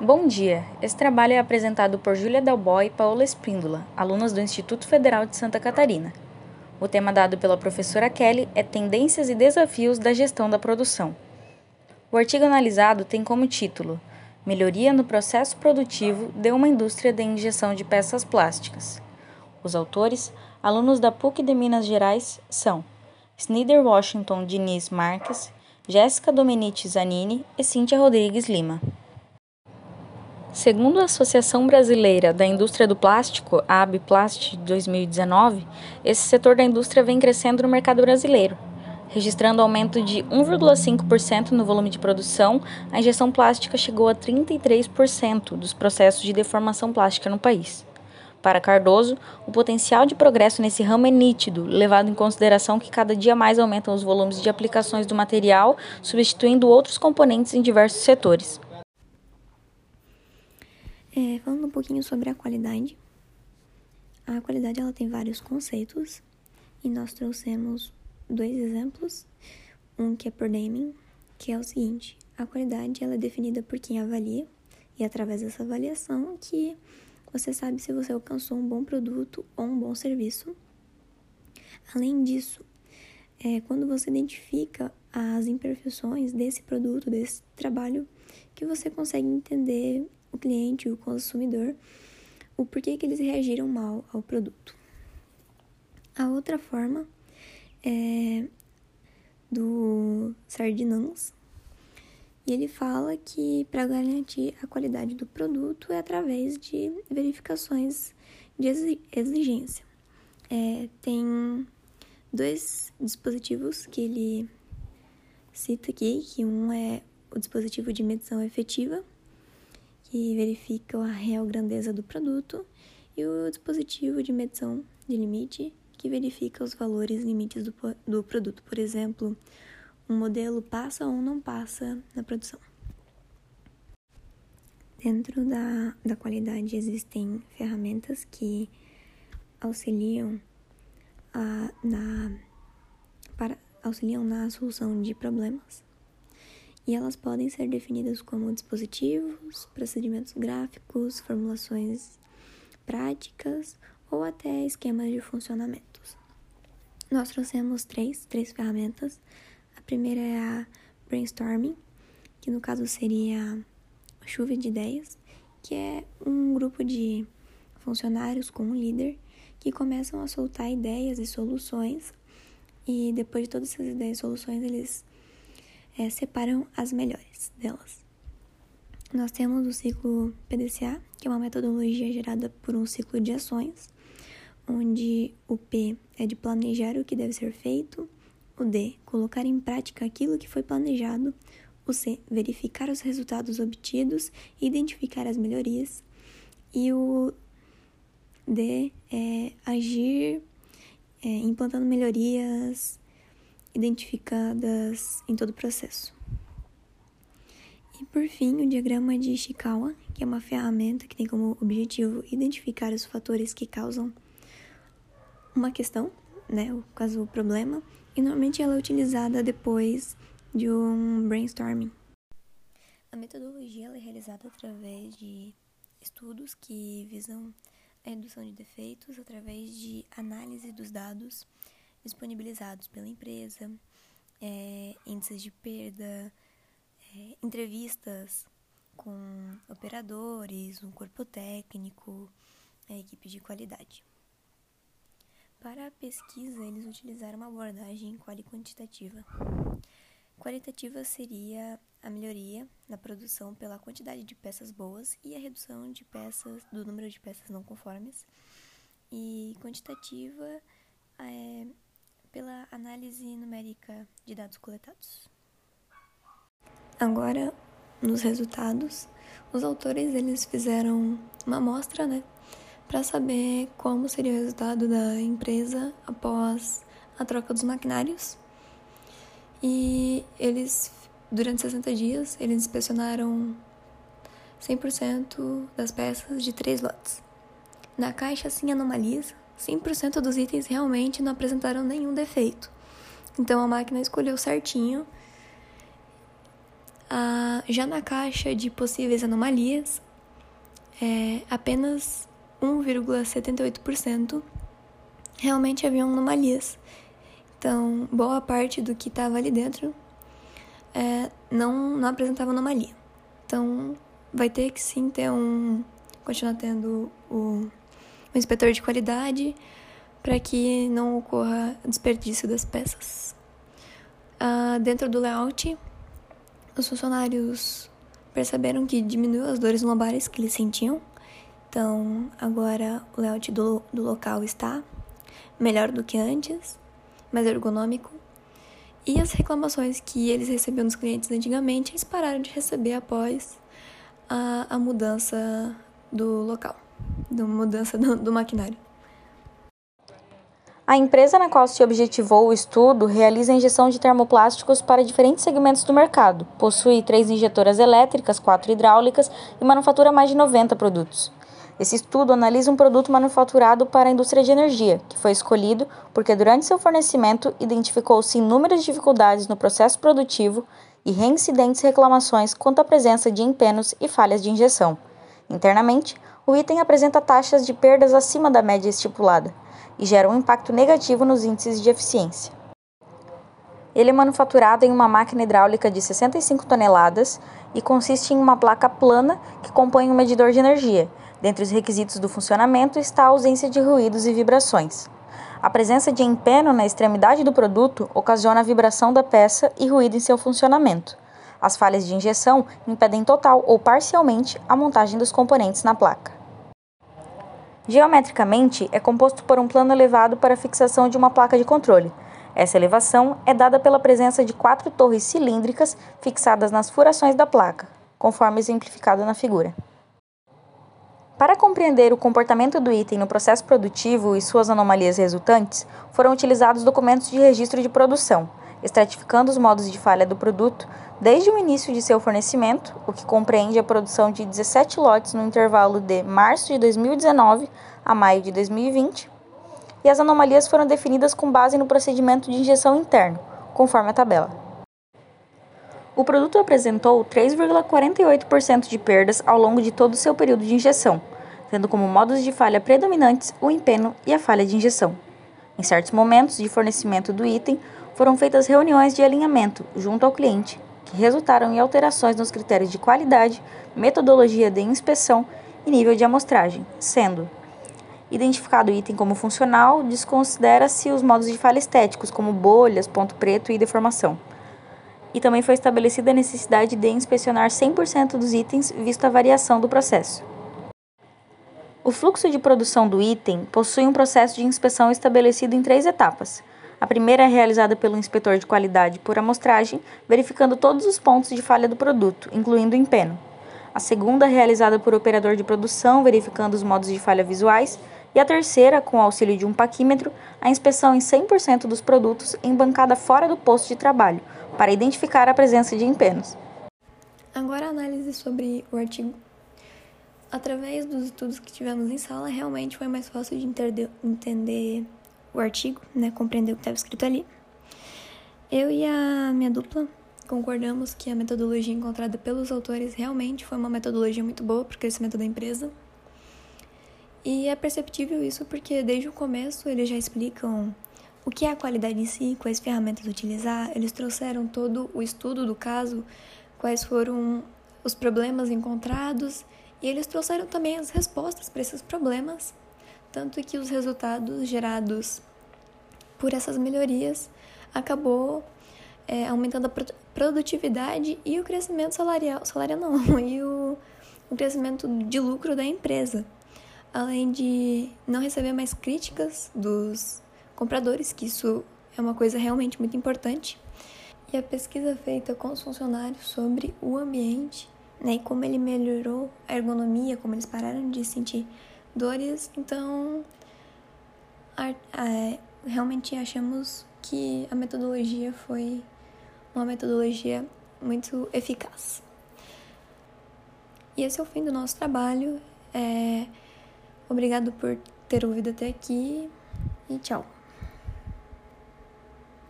Bom dia! Esse trabalho é apresentado por Júlia Dalboy e Paola Espíndola, alunas do Instituto Federal de Santa Catarina. O tema dado pela professora Kelly é Tendências e Desafios da Gestão da Produção. O artigo analisado tem como título Melhoria no processo produtivo de uma indústria de injeção de peças plásticas. Os autores, alunos da PUC de Minas Gerais, são Snider Washington Diniz Marques, Jéssica Domenici Zanini e Cíntia Rodrigues Lima. Segundo a Associação Brasileira da Indústria do Plástico, a ABPlast de 2019, esse setor da indústria vem crescendo no mercado brasileiro, registrando aumento de 1,5% no volume de produção, a injeção plástica chegou a 33% dos processos de deformação plástica no país. Para Cardoso, o potencial de progresso nesse ramo é nítido, levado em consideração que cada dia mais aumentam os volumes de aplicações do material, substituindo outros componentes em diversos setores. É, falando um pouquinho sobre a qualidade. A qualidade ela tem vários conceitos e nós trouxemos dois exemplos. Um que é por Deming, que é o seguinte: a qualidade ela é definida por quem avalia e através dessa avaliação que você sabe se você alcançou um bom produto ou um bom serviço. Além disso, é quando você identifica as imperfeições desse produto, desse trabalho, que você consegue entender o cliente, o consumidor, o porquê que eles reagiram mal ao produto. A outra forma é do Sardinans, e ele fala que para garantir a qualidade do produto é através de verificações de exigência. É, tem dois dispositivos que ele cita aqui, que um é o dispositivo de medição efetiva, que verifica a real grandeza do produto, e o dispositivo de medição de limite, que verifica os valores limites do, do produto. Por exemplo, um modelo passa ou não passa na produção. Dentro da, da qualidade existem ferramentas que auxiliam a, na, para, auxiliam na solução de problemas e elas podem ser definidas como dispositivos, procedimentos gráficos, formulações práticas ou até esquemas de funcionamentos. Nós trouxemos três, três ferramentas. A primeira é a brainstorming, que no caso seria a chuva de ideias, que é um grupo de funcionários com um líder que começam a soltar ideias e soluções e depois de todas essas ideias e soluções eles é, separam as melhores delas. Nós temos o ciclo PDCA, que é uma metodologia gerada por um ciclo de ações, onde o P é de planejar o que deve ser feito, o D, colocar em prática aquilo que foi planejado, o C, verificar os resultados obtidos e identificar as melhorias, e o D é agir é, implantando melhorias identificadas em todo o processo. E por fim, o diagrama de Ishikawa, que é uma ferramenta que tem como objetivo identificar os fatores que causam uma questão, né, o caso o problema, e normalmente ela é utilizada depois de um brainstorming. A metodologia é realizada através de estudos que visam a redução de defeitos através de análise dos dados disponibilizados pela empresa, é, índices de perda, é, entrevistas com operadores, um corpo técnico, a equipe de qualidade. Para a pesquisa, eles utilizaram uma abordagem quali-quantitativa. Qualitativa seria a melhoria na produção pela quantidade de peças boas e a redução de peças do número de peças não conformes. E quantitativa é pela análise numérica de dados coletados. Agora, nos resultados, os autores eles fizeram uma amostra, né, para saber como seria o resultado da empresa após a troca dos maquinários. E eles, durante 60 dias, eles inspecionaram 100% das peças de três lotes. Na caixa sem anomalias, 100% dos itens realmente não apresentaram nenhum defeito. Então a máquina escolheu certinho Ah, já na caixa de possíveis anomalias, é, apenas 1,78% realmente haviam anomalias. Então, boa parte do que estava ali dentro é, não, não apresentava anomalia. Então, vai ter que sim ter um. continuar tendo o, o inspetor de qualidade para que não ocorra desperdício das peças. Ah, dentro do layout, os funcionários perceberam que diminuiu as dores lombares que eles sentiam. Então, agora o layout do, do local está melhor do que antes, mais ergonômico. E as reclamações que eles recebiam dos clientes antigamente, eles pararam de receber após a, a mudança do local, da mudança do, do maquinário. A empresa na qual se objetivou o estudo realiza a injeção de termoplásticos para diferentes segmentos do mercado. Possui três injetoras elétricas, quatro hidráulicas e manufatura mais de 90 produtos. Esse estudo analisa um produto manufaturado para a indústria de energia, que foi escolhido porque, durante seu fornecimento, identificou-se inúmeras dificuldades no processo produtivo e reincidentes reclamações quanto à presença de empenos e falhas de injeção. Internamente, o item apresenta taxas de perdas acima da média estipulada e gera um impacto negativo nos índices de eficiência. Ele é manufaturado em uma máquina hidráulica de 65 toneladas e consiste em uma placa plana que compõe um medidor de energia. Dentre os requisitos do funcionamento está a ausência de ruídos e vibrações. A presença de empeno na extremidade do produto ocasiona a vibração da peça e ruído em seu funcionamento. As falhas de injeção impedem total ou parcialmente a montagem dos componentes na placa. Geometricamente, é composto por um plano elevado para a fixação de uma placa de controle. Essa elevação é dada pela presença de quatro torres cilíndricas fixadas nas furações da placa, conforme exemplificado na figura. Para compreender o comportamento do item no processo produtivo e suas anomalias resultantes, foram utilizados documentos de registro de produção, estratificando os modos de falha do produto desde o início de seu fornecimento, o que compreende a produção de 17 lotes no intervalo de março de 2019 a maio de 2020, e as anomalias foram definidas com base no procedimento de injeção interno, conforme a tabela. O produto apresentou 3,48% de perdas ao longo de todo o seu período de injeção, tendo como modos de falha predominantes o empeno e a falha de injeção. Em certos momentos de fornecimento do item, foram feitas reuniões de alinhamento junto ao cliente, que resultaram em alterações nos critérios de qualidade, metodologia de inspeção e nível de amostragem, sendo identificado o item como funcional, desconsidera-se os modos de falha estéticos, como bolhas, ponto preto e deformação. E também foi estabelecida a necessidade de inspecionar 100% dos itens, visto a variação do processo. O fluxo de produção do item possui um processo de inspeção estabelecido em três etapas. A primeira é realizada pelo inspetor de qualidade por amostragem, verificando todos os pontos de falha do produto, incluindo o empeno. A segunda é realizada por operador de produção, verificando os modos de falha visuais. E a terceira, com o auxílio de um paquímetro, a inspeção em 100% dos produtos em bancada fora do posto de trabalho, para identificar a presença de empenos. Agora a análise sobre o artigo. Através dos estudos que tivemos em sala, realmente foi mais fácil de entender, entender o artigo, né, compreender o que estava escrito ali. Eu e a minha dupla concordamos que a metodologia encontrada pelos autores realmente foi uma metodologia muito boa para o crescimento da empresa. E é perceptível isso porque desde o começo eles já explicam o que é a qualidade em si, quais ferramentas utilizar, eles trouxeram todo o estudo do caso, quais foram os problemas encontrados e eles trouxeram também as respostas para esses problemas, tanto que os resultados gerados por essas melhorias, acabou é, aumentando a produtividade e o crescimento salarial, salarial não, e o, o crescimento de lucro da empresa, além de não receber mais críticas dos compradores, que isso é uma coisa realmente muito importante. E a pesquisa feita com os funcionários sobre o ambiente, né, e como ele melhorou a ergonomia, como eles pararam de sentir dores, então a, a, realmente achamos que a metodologia foi uma metodologia muito eficaz. E esse é o fim do nosso trabalho. É... Obrigado por ter ouvido até aqui e tchau.